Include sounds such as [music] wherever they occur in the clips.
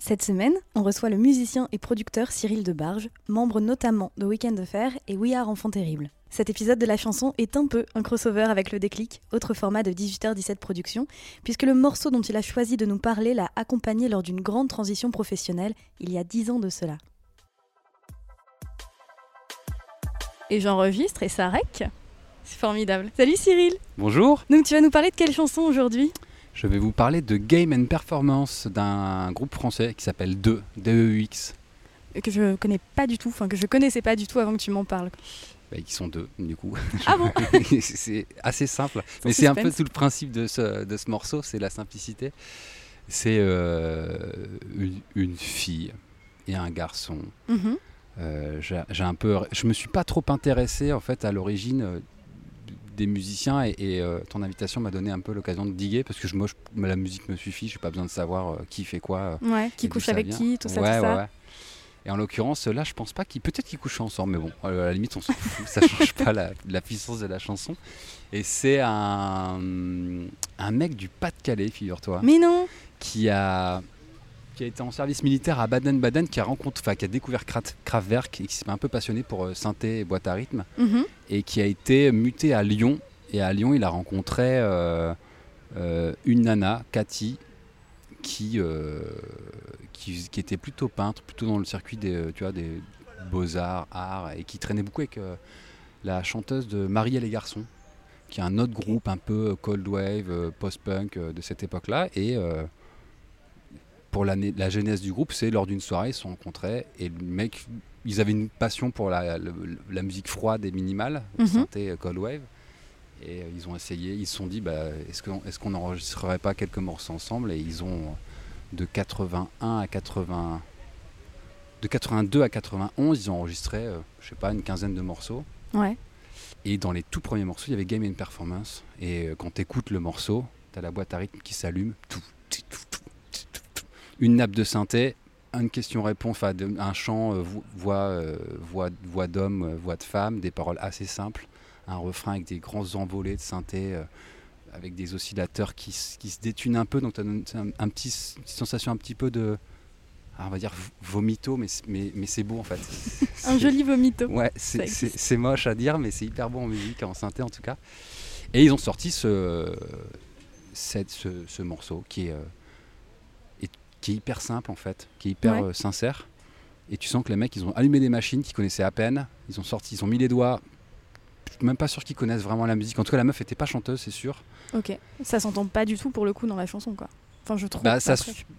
Cette semaine, on reçoit le musicien et producteur Cyril Debarge, membre notamment de Weekend Affair et We Are Enfants Terribles. Cet épisode de la chanson est un peu un crossover avec le déclic, autre format de 18h17 Productions, puisque le morceau dont il a choisi de nous parler l'a accompagné lors d'une grande transition professionnelle il y a 10 ans de cela. Et j'enregistre et ça rec. C'est formidable. Salut Cyril Bonjour, Donc tu vas nous parler de quelle chanson aujourd'hui? Je vais vous parler de Game and Performance d'un groupe français qui s'appelle 2, DEUX. Et Que je connais pas du tout, enfin que je connaissais pas du tout avant que tu m'en parles. Bah, qui sont deux, du coup. Ah bon [laughs] C'est assez simple. Sans Mais c'est un peu tout le principe de ce, de ce morceau, c'est la simplicité. C'est euh, une, une fille et un garçon. Euh, j'ai j'ai un peu, je me suis pas trop intéressé en fait à l'origine euh, des musiciens et, et, euh, ton invitation m'a donné un peu l'occasion de diguer parce que je, moi, je- la musique me suffit, j'ai pas besoin de savoir euh, qui fait quoi. euh, Ouais, qui couche avec vient. qui, tout ça, Ouais, tout ça. ouais, ouais. Et en l'occurrence, là, je pense pas qu'ils. Peut-être qu'ils couchent ensemble, mais bon, à la limite, on s'en fout. [laughs] ça change pas la, la puissance de la chanson. Et c'est un, un mec du Pas-de-Calais, figure-toi, Mais non qui a qui a été en service militaire à Baden-Baden, qui a rencontré, enfin, qui a découvert Kraftwerk et qui s'est un peu passionné pour euh, synthé et boîte à rythme Mhm. et qui a été muté à Lyon. Et à Lyon, il a rencontré euh, euh, une nana, Cathy, qui, euh, qui, qui était plutôt peintre, plutôt dans le circuit des, tu vois, des beaux-arts, arts, et qui traînait beaucoup avec la chanteuse de Marie et les garçons, qui est un autre groupe un peu cold wave, post-punk de cette époque-là. Et euh, pour l'année- la genèse du groupe, c'est lors d'une soirée, ils se sont rencontrés, et le mec, ils avaient une passion pour la, la musique froide et minimale, Mhm. synthé euh, cold wave. Et euh, ils ont essayé, ils se sont dit, bah, est-ce qu'on est n'enregistrerait pas quelques morceaux ensemble? Et ils ont, de 81 à 80, de 82 à 91, ils ont enregistré, euh, je sais pas, une quinzaine de morceaux. Ouais. Et dans les tout premiers morceaux, il y avait Game and Performance. Et euh, quand tu écoutes le morceau, tu as la boîte à rythme qui s'allume. Tout, tout, tout. Une nappe de synthé, une question-réponse, un chant, euh, vo- voix, euh, voix, voix d'homme, euh, voix de femme, des paroles assez simples. Un refrain avec des grands envolées de synthé, euh, avec des oscillateurs qui, qui se détunent un peu. Donc tu as un, un petit, une petite sensation un petit peu de. ah, on va dire vomito, mais, mais, mais c'est beau en fait. [laughs] Un joli vomito. Ouais, c'est- moche à dire, mais c'est hyper bon en musique, en synthé en tout cas. Et ils ont sorti ce, cette- ce, ce morceau qui euh, est- qui est hyper simple en fait, qui est hyper Ouais. euh, sincère. Et tu sens que les mecs, ils ont allumé des machines qu'ils connaissaient à peine. Ils ont sorti, ils ont mis les doigts. Je suis même pas sûr qu'ils connaissent vraiment la musique. En tout cas, la meuf était pas chanteuse, c'est sûr. Ok. Ça s'entend pas du tout pour le coup dans la chanson, quoi. Enfin, je trouve. Bah, ça,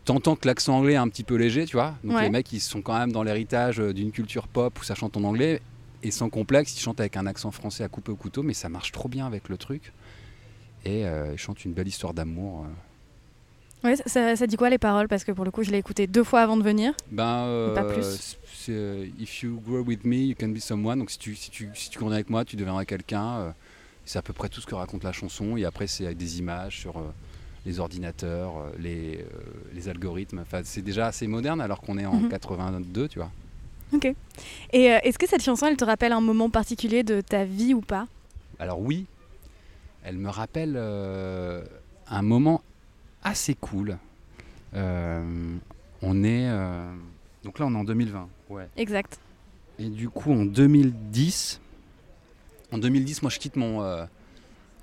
t'entends que l'accent anglais est un petit peu léger, tu vois. Donc Ouais. les mecs, ils sont quand même dans l'héritage euh, d'une culture pop où ça chante en anglais. Et sans complexe, ils chantent avec un accent français à couper au couteau, mais ça marche trop bien avec le truc. Et euh, ils chantent une belle histoire d'amour. euh. Ouais, ça, ça dit quoi les paroles? Parce que pour le coup, je l'ai écouté deux fois avant de venir. Ben, euh, Pas plus. c'est euh, If you grow with me, you can be someone. Donc si tu, si tu, si tu grandis avec moi, tu deviendras quelqu'un. euh, c'est à peu près tout ce que raconte la chanson. Et après, c'est avec des images sur euh, les ordinateurs, euh, les, euh, les algorithmes. Enfin, c'est déjà assez moderne alors qu'on est en Mhm. 82, tu vois. Ok. Et euh, est-ce que cette chanson, elle te rappelle un moment particulier de ta vie ou pas? Alors oui, elle me rappelle euh, un moment assez cool. Euh, on est... euh, donc là, on est en 2020. Ouais. Exact. Et du coup, en 2010, en 2010, moi, je quitte mon, euh,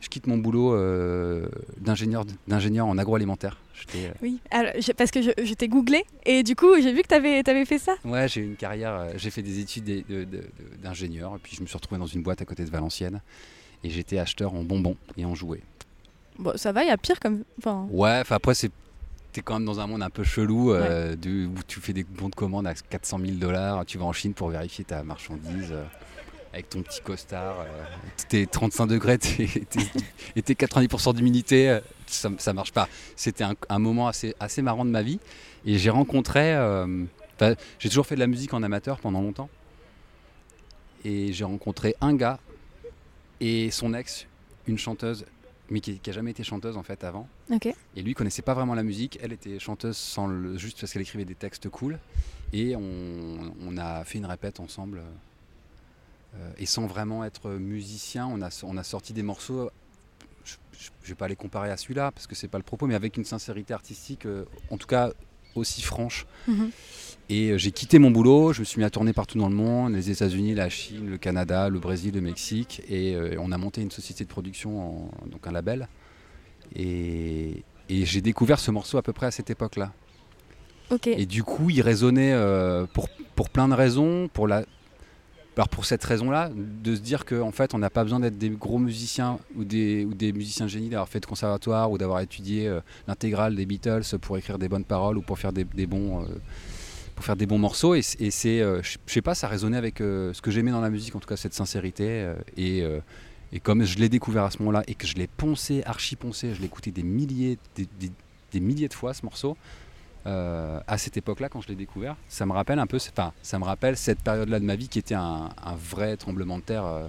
je quitte mon boulot euh, d'ingénieur, d'ingénieur en agroalimentaire. J'étais, euh, Oui, alors, je- parce que je, je t'ai googlé et du coup j'ai vu que tu avais, fait ça. Ouais, j'ai eu une carrière, euh, j'ai fait des études de- de- de- d'ingénieur, et puis je me suis retrouvé dans une boîte à côté de Valenciennes, et j'étais acheteur en bonbons et en jouets. Bon, ça va, il y a pire comme. Enfin, Ouais, enfin après c'est t'es quand même dans un monde un peu chelou euh, de- où tu fais des bons de commande à 400 000 dollars, tu vas en Chine pour vérifier ta marchandise euh, avec ton petit costard, euh, t'es 35 degrés et t'es 90% d'humidité, euh, ça, ça marche pas. C'était un, un moment assez, assez marrant de ma vie et j'ai rencontré, j'ai toujours fait de la musique en amateur pendant longtemps et j'ai rencontré un gars et son ex, une chanteuse mais qui, qui a jamais été chanteuse en fait avant. Et lui connaissait pas vraiment la musique. Elle était chanteuse sans le, juste parce qu'elle écrivait des textes cool. Et on, on a fait une répète ensemble. euh, et sans vraiment être musicien, on a, on a sorti des morceaux. Je, je vais pas les comparer à celui-là parce que c'est pas le propos, mais avec une sincérité artistique, euh, en tout cas aussi franche. Mhm. Et euh, j'ai quitté mon boulot, je me suis mis à tourner partout dans le monde, les États-Unis, la Chine, le Canada, le Brésil, le Mexique, et euh, on a monté une société de production, en- donc un label. Et, et j'ai découvert ce morceau à peu près à cette époque-là. Et du coup, il résonnait euh, pour, pour plein de raisons. Pour, la... Alors pour cette raison-là, de se dire qu'en en fait, on n'a pas besoin d'être des gros musiciens ou des, musiciens de génie, d'avoir fait de conservatoire ou d'avoir étudié euh, l'intégrale des Beatles pour écrire des bonnes paroles ou pour faire des, bons, euh, pour faire des bons morceaux. Et, c'est, euh, je sais pas, ça résonnait avec euh, ce que j'aimais dans la musique, en tout cas cette sincérité. et, comme je l'ai découvert à ce moment-là et que je l'ai poncé, archi poncé, je l'ai écouté des milliers, des milliers de fois ce morceau. Euh, à cette époque-là, quand je l'ai découvert, ça me rappelle un peu, enfin, ça me rappelle cette période-là de ma vie qui était un, un vrai tremblement de terre euh,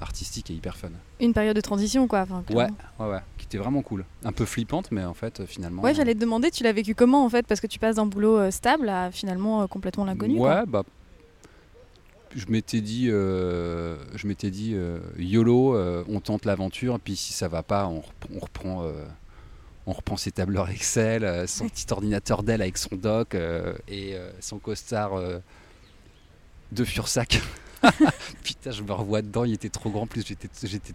artistique et hyper fun. Une période de transition quoi. enfin, Ouais, ouais, ouais, qui était vraiment cool, un peu flippante, mais en fait, euh, finalement. Ouais, j'allais te demander, tu l'as vécu comment en fait Parce que tu passes d'un boulot stable à finalement complètement l'inconnu. quoi. Ouais, bah. Je m'étais dit, euh, je m'étais dit, euh, YOLO, euh, on tente l'aventure, puis si ça va pas, on, rep- on reprend, on reprend ses tableurs Excel, euh, son petit ordinateur Dell avec son dock euh, et euh, son costard euh, de Fursac. [laughs] Putain, je me revois dedans, il était trop grand, en plus j'étais, j'étais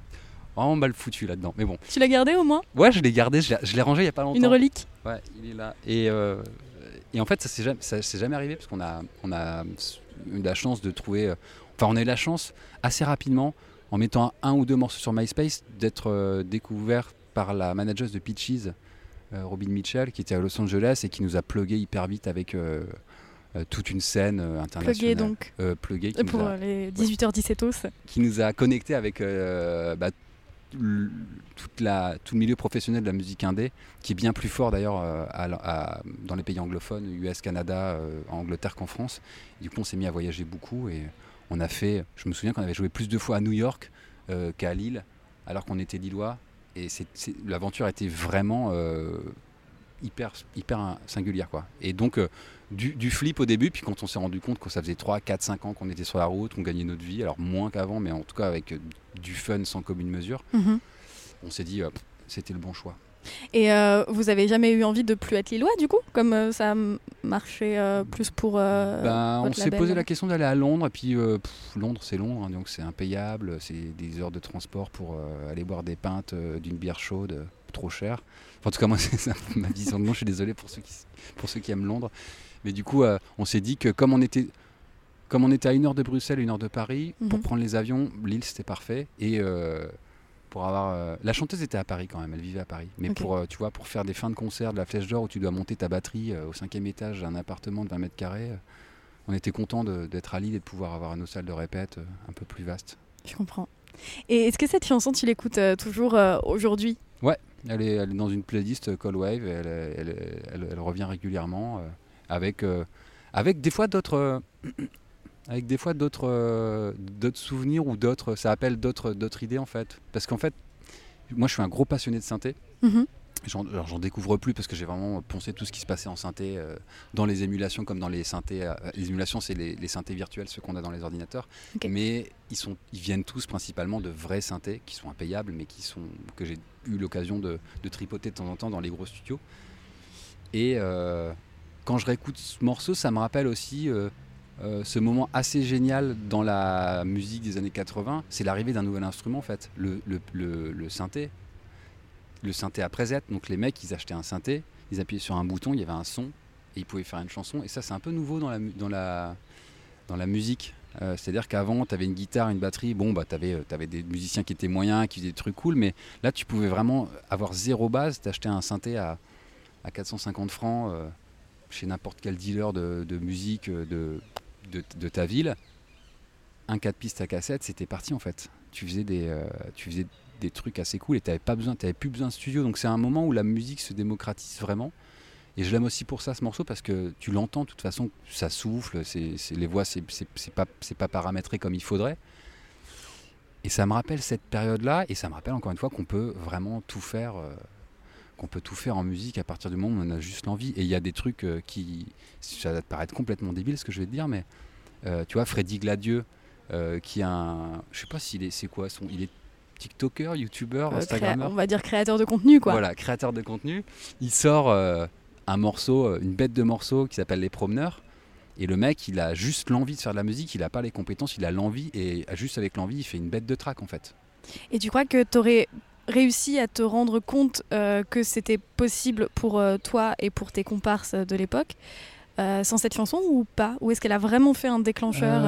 vraiment mal foutu là-dedans. Mais bon, Tu l'as gardé au moins? Ouais, je l'ai gardé, je l'ai, je l'ai rangé il y a pas longtemps. Une relique? Ouais, il est là. Et, et en fait, ça s'est jamais, ça s'est jamais arrivé parce qu'on a, on a eu la chance de trouver. Enfin, on a eu la chance assez rapidement, en mettant un, ou deux morceaux sur MySpace, d'être découvert par la manageuse de Peaches, euh, Robin Mitchell, qui était à Los Angeles et qui nous a plugué hyper vite avec euh, euh, toute une scène internationale. Plugué donc. Plugué, qui Euh, nous Pour a- les 18h17 qui nous a connecté avec bah, l- toute la, tout le milieu professionnel de la musique indé, qui est bien plus fort d'ailleurs dans les pays anglophones, US, Canada, euh, en Angleterre qu'en France. Du coup, on s'est mis à voyager beaucoup et on a fait, je me souviens qu'on avait joué plus de fois à New York euh, qu'à Lille, alors qu'on était lillois. Et l'aventure était vraiment euh, hyper, hyper singulière. Quoi. Et donc, euh, du, du flip au début, puis quand on s'est rendu compte que ça faisait 3, 4, 5 ans qu'on était sur la route, qu'on gagnait notre vie, alors moins qu'avant, mais en tout cas avec euh, du fun sans commune mesure, Mhm. on s'est dit euh, c'était le bon choix. Et euh, vous avez jamais eu envie de plus être lillois du coup Comme euh, ça a m- marché euh, plus pour. euh, Ben, on s'est posé la question d'aller à Londres, et puis pff, Londres c'est Londres, hein, donc c'est impayable, c'est des heures de transport pour aller boire des pintes d'une bière chaude, trop cher. Enfin, en tout cas, moi [laughs] c'est ma vision de Londres, je suis désolé pour ceux qui, pour ceux qui aiment Londres. Mais du coup, on s'est dit que comme on était, comme on était à une heure de Bruxelles, une heure de Paris, pour Mhm. prendre les avions, Lille c'était parfait. Et euh, pour avoir. euh, la chanteuse était à Paris quand même, elle vivait à Paris. Mais pour, euh, tu vois, pour faire des fins de concert de la Flèche d'Or où tu dois monter ta batterie euh, au cinquième étage d'un appartement de 20 mètres carrés, on était content d'être à Lille et de pouvoir avoir nos salles de répète un peu plus vastes. Je comprends. Et est-ce que cette chanson, tu l'écoutes toujours aujourd'hui? Elle est, elle est dans une playlist Call Wave, elle, elle- revient régulièrement avec, avec des fois d'autres. Avec des fois d'autres euh, d'autres souvenirs ou d'autres ça appelle d'autres d'autres idées en fait parce qu'en fait moi je suis un gros passionné de synthé Mhm. J'en découvre plus parce que j'ai vraiment poncé tout ce qui se passait en synthé euh, dans les émulations comme dans les synthés. euh, les émulations, c'est les, les synthés virtuels, ceux qu'on a dans les ordinateurs. Mais ils, sont, ils viennent tous principalement de vrais synthés qui sont impayables, mais qui sont, que j'ai eu l'occasion de, de tripoter de temps en temps dans les gros studios. Et euh, quand je réécoute ce morceau, ça me rappelle aussi euh, euh, ce moment assez génial dans la musique des années 80, c'est l'arrivée d'un nouvel instrument en fait, le, synthé. Le synthé à présette, donc les mecs ils achetaient un synthé, ils appuyaient sur un bouton, il y avait un son, et ils pouvaient faire une chanson, et ça c'est un peu nouveau dans la, musique. Euh, C'est-à-dire qu'avant, tu avais une guitare, une batterie, bon, bah, tu avais, des musiciens qui étaient moyens, qui faisaient des trucs cool, mais là, tu pouvais vraiment avoir zéro base, t'achetais un synthé à, à 450 francs euh, chez n'importe quel dealer de, de musique euh, de, de, ta ville. Un 4 pistes à cassette, c'était parti en fait. Tu faisais des, euh, tu faisais des trucs assez cool et tu t'avais plus besoin de studio. Donc c'est un moment où la musique se démocratise vraiment. Et je l'aime aussi pour ça ce morceau parce que tu l'entends de toute façon, ça souffle, c'est- les voix c'est, pas, pas paramétré comme il faudrait. Et ça me rappelle cette période-là et ça me rappelle encore une fois qu'on peut vraiment tout faire, euh, qu'on peut tout faire en musique à partir du moment où on a juste l'envie. Et il y a des trucs euh, qui, ça va te paraître complètement débile ce que je vais te dire, mais euh, tu vois Freddy Gladieux euh, qui est un, je sais pas s'il est, c'est quoi son, il est TikToker, YouTuber, Euh, Instagrammeur. on va dire créateur de contenu, quoi. Voilà, créateur de contenu. Il sort un morceau, une bête de morceau qui s'appelle Les Promeneurs. Et le mec, il a juste l'envie de faire de la musique, il n'a pas les compétences, il a l'envie, et juste avec l'envie, il fait une bête de track en fait. Et tu crois que tu aurais réussi à te rendre compte euh, que c'était possible pour euh, toi et pour tes comparses de l'époque euh, sans cette chanson ou pas? Ou est-ce qu'elle a vraiment fait un déclencheur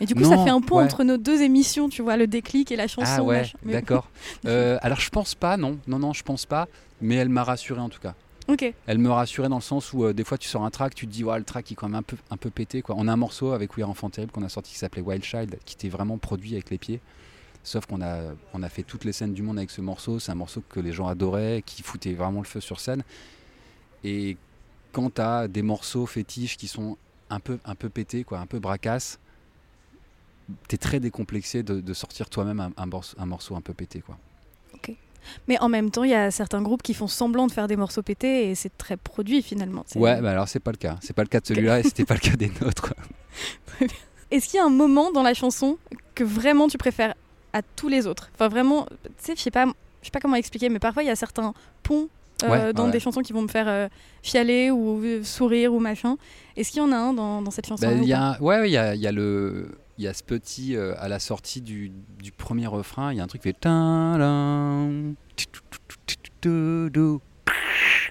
Et du coup, ça fait un pont ouais. entre nos deux émissions, tu vois, le déclic et la chanson. Ah ouais, d'accord. [laughs] Alors je pense pas, non, non, non, je pense pas, mais elle m'a rassuré en tout cas. Ok. Elle me rassurait dans le sens où euh, des fois tu sors un track, tu te dis ouais le track il est quand même un peu, un peu pété quoi. On a un morceau avec We Are Enfant Terrible qu'on a sorti qui s'appelait Wild Child, qui était vraiment produit avec les pieds. Sauf qu'on a, on a fait toutes les scènes du monde avec ce morceau. C'est un morceau que les gens adoraient, qui foutait vraiment le feu sur scène. Et quand tu as des morceaux fétiches qui sont un peu, un peu pétés, quoi, un peu bracasses, t'es très décomplexé de, de sortir toi-même un, un morceau, un morceau un peu pété quoi. Mais en même temps, il y a certains groupes qui font semblant de faire des morceaux pétés et c'est très produit finalement. Ouais, bah alors c'est pas le cas. C'est pas le cas de celui-là et c'était pas le [laughs] cas des nôtres. Est-ce qu'il y a un moment dans la chanson que vraiment tu préfères à tous les autres Enfin vraiment, tu sais, je sais pas, je sais pas comment expliquer, mais parfois il y a certains ponts euh, Ouais, dans ouais. des chansons qui vont me faire euh, chialer ou euh, sourire ou machin. Est-ce qu'il y en a un dans, dans cette chanson Bah, il y a, ouais, il y a, il y a le, il y a ce petit euh, à la sortie du, du premier refrain, il y a un truc qui fait.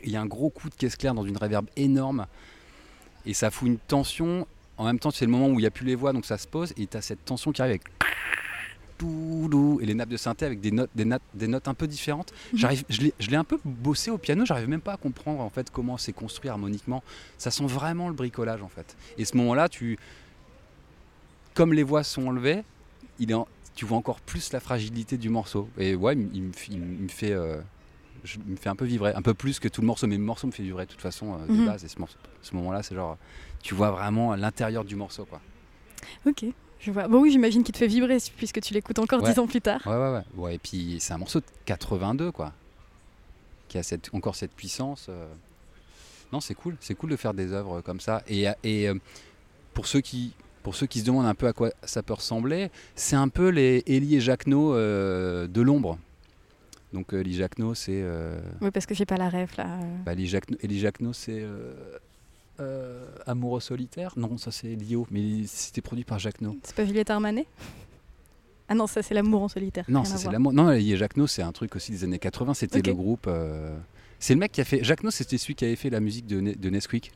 Il y a un gros coup de caisse claire dans une réverb énorme et ça fout une tension. En même temps, c'est le moment où il n'y a plus les voix, donc ça se pose et tu as cette tension qui arrive avec tout et les nappes de synthé avec des notes, des notes, des notes un peu différentes. Mhm. J'arrive, je l'ai, un peu bossé au piano, j'arrive même pas à comprendre en fait comment c'est construit harmoniquement. Ça sent vraiment le bricolage en fait. Et ce moment-là, tu, comme les voix sont enlevées, il est en- tu vois encore plus la fragilité du morceau. Et ouais, il, me- il fait, euh, je- me fait un peu vibrer, un peu plus que tout le morceau. Mais le morceau me fait vibrer de toute façon euh, de Mhm. base. Et ce, ce moment-là, c'est genre, tu vois vraiment l'intérieur du morceau, quoi. Ok, je vois. Bon oui, j'imagine qu'il te fait vibrer puisque tu l'écoutes encore Ouais. dix ans plus tard. Ouais, ouais, ouais. ouais et puis c'est un morceau de 82, quoi, qui a cette, encore cette puissance. euh. Non, c'est cool. C'est cool de faire des œuvres comme ça. Et, et euh, pour ceux qui pour ceux qui se demandent un peu à quoi ça peut ressembler, c'est un peu les Elie et Jacquenot euh, de l'ombre. Donc Elie Jacquenot, c'est Oui, parce que j'ai pas la rêve là. bah, Elie Jacquenot, c'est euh, Amoureux solitaire. Non, ça c'est Lio, mais c'était produit par Jacquenot. C'est pas Juliette Armanet? Ah non, ça c'est l'amour en solitaire. Non, ça c'est l'amour. Non, et Jacquenot, c'est un truc aussi des années 80. C'était le groupe. euh, C'est le mec qui a fait. Jacquenot, c'était celui qui avait fait la musique de, Ne- de Nesquik.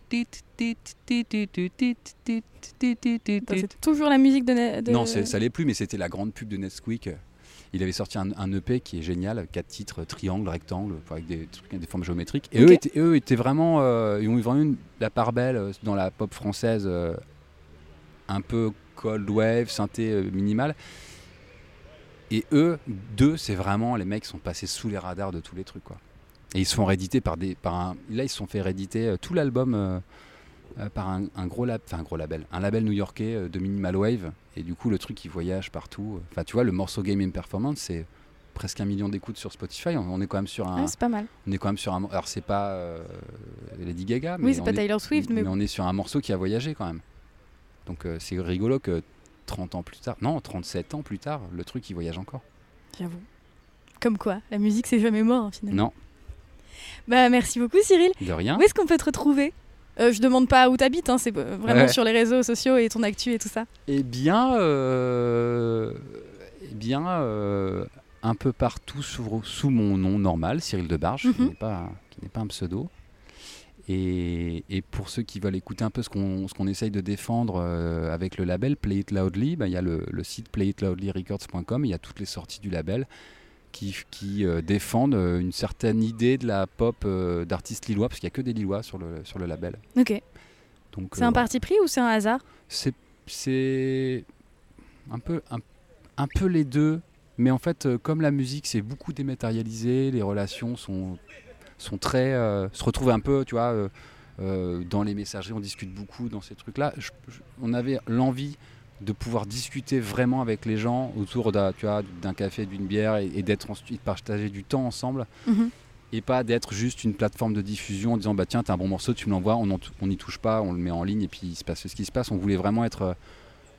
C'est toujours la musique de. Ne- de- Non, ça l'est plus, mais c'était la grande pub de Nesquik. Il avait sorti un, un EP qui est génial, quatre titres, triangle, rectangle, avec des, formes géométriques. Et eux, étaient, eux étaient vraiment, euh, ils ont eu vraiment une- la part belle euh, dans la pop française, euh, un peu cold wave, synthé euh, minimal. Et eux, deux, c'est vraiment les mecs qui sont passés sous les radars de tous les trucs, quoi. Et ils se font rééditer par des, par un, là ils se sont fait rééditer euh, tout l'album euh, par un, un gros lab, un gros label, un label new-yorkais euh, de minimal wave. Et du coup, le truc il voyage partout. Enfin, tu vois, le morceau Game in Performance, c'est presque un million d'écoutes sur Spotify. On, on est quand même sur un, c'est pas mal. on est quand même sur un. Alors c'est pas euh, Lady Gaga, mais Oui, c'est on pas est- Taylor Swift, mais, mais on est sur un morceau qui a voyagé quand même. Donc euh, c'est rigolo que 30 ans plus tard, non, 37 ans plus tard, le truc il voyage encore. j'avoue. Comme quoi, la musique c'est jamais mort hein, finalement. Non, Bah merci beaucoup Cyril. de rien. Où est-ce qu'on peut te retrouver? Euh, je demande pas où t'habites, hein, c'est euh, vraiment Ouais. sur les réseaux sociaux et ton actu et tout ça. Eh bien, euh, eh bien euh, un peu partout sous, sous mon nom normal, Cyril Debarge, qui n'est pas, qui n'est pas un pseudo. Et, et pour ceux qui veulent écouter un peu ce qu'on qu'on essaye de défendre avec le label Play It Loudly, bah, il y a le, le site playitloudlyrecords.com, il y a toutes les sorties du label qui, qui euh, défendent euh, une certaine idée de la pop euh, d'artistes lillois, parce qu'il n'y a que des lillois sur le, sur le label. Ok. C'est un parti pris ou c'est un hasard C'est un peu, un, un peu les deux, mais en fait, comme la musique, c'est beaucoup dématérialisé, les relations sont, sont très. euh, se retrouvent un peu, tu vois, euh, euh, dans les messageries, on discute beaucoup dans ces trucs-là. Je- je- on avait l'envie de pouvoir discuter vraiment avec les gens autour d'un tu vois, d'un café, d'une bière et, et d'être ensuite partager du temps ensemble Mhm. et pas d'être juste une plateforme de diffusion en disant bah tiens t'as un bon morceau tu me l'envoies on n'y touche pas on le met en ligne et puis il se passe ce qui se passe on voulait vraiment être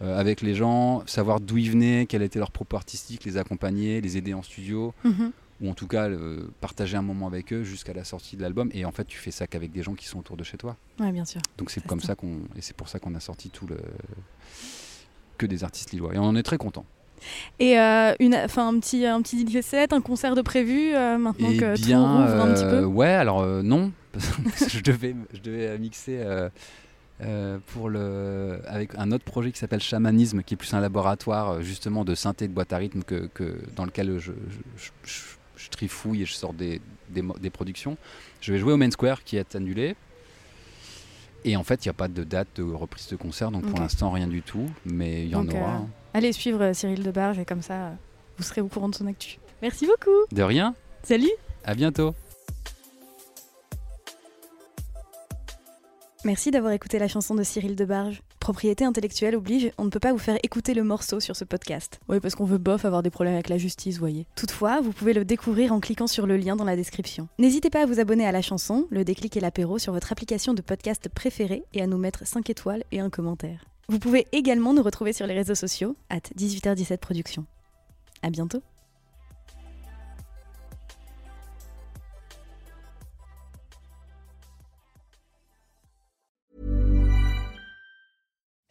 euh, avec les gens savoir d'où ils venaient quel était leur propos artistique les accompagner les aider en studio Mhm. ou en tout cas euh, partager un moment avec eux jusqu'à la sortie de l'album et en fait tu fais ça qu'avec des gens qui sont autour de chez toi Ouais, bien sûr. donc c'est Ça, comme ça qu'on et c'est pour ça qu'on a sorti tout le que des artistes lillois et on en est très content Et euh, une, enfin, un petit, un petit DJ set, un concert de prévu euh, maintenant Eh que tout bien, rouvre un petit euh, peu? ouais, alors euh, non, [laughs] je devais, je devais mixer euh, pour le, avec un autre projet qui s'appelle Chamanisme, qui est plus un laboratoire euh, justement de synthé de boîte à rythme que, que- dans lequel je, je- je- je- trifouille et je sors des, des productions. Je vais jouer au Main Square qui est annulé. Et en fait, il n'y a pas de date de reprise de concert, donc pour l'instant rien du tout, mais il y en Donc, aura. euh, hein. Allez suivre euh, Cyril Debarge et comme ça, euh, vous serez au courant de son actu. Merci beaucoup. De rien, Salut. à bientôt. Merci d'avoir écouté la chanson de Cyril Debarge. Propriété intellectuelle oblige, on ne peut pas vous faire écouter le morceau sur ce podcast. Oui, parce qu'on veut bof avoir des problèmes avec la justice, voyez. Toutefois, vous pouvez le découvrir en cliquant sur le lien dans la description. N'hésitez pas à vous abonner à la chanson, le déclic et l'apéro sur votre application de podcast préférée et à nous mettre 5 étoiles et un commentaire. Vous pouvez également nous retrouver sur les réseaux sociaux, at 18h17 Productions. À bientôt.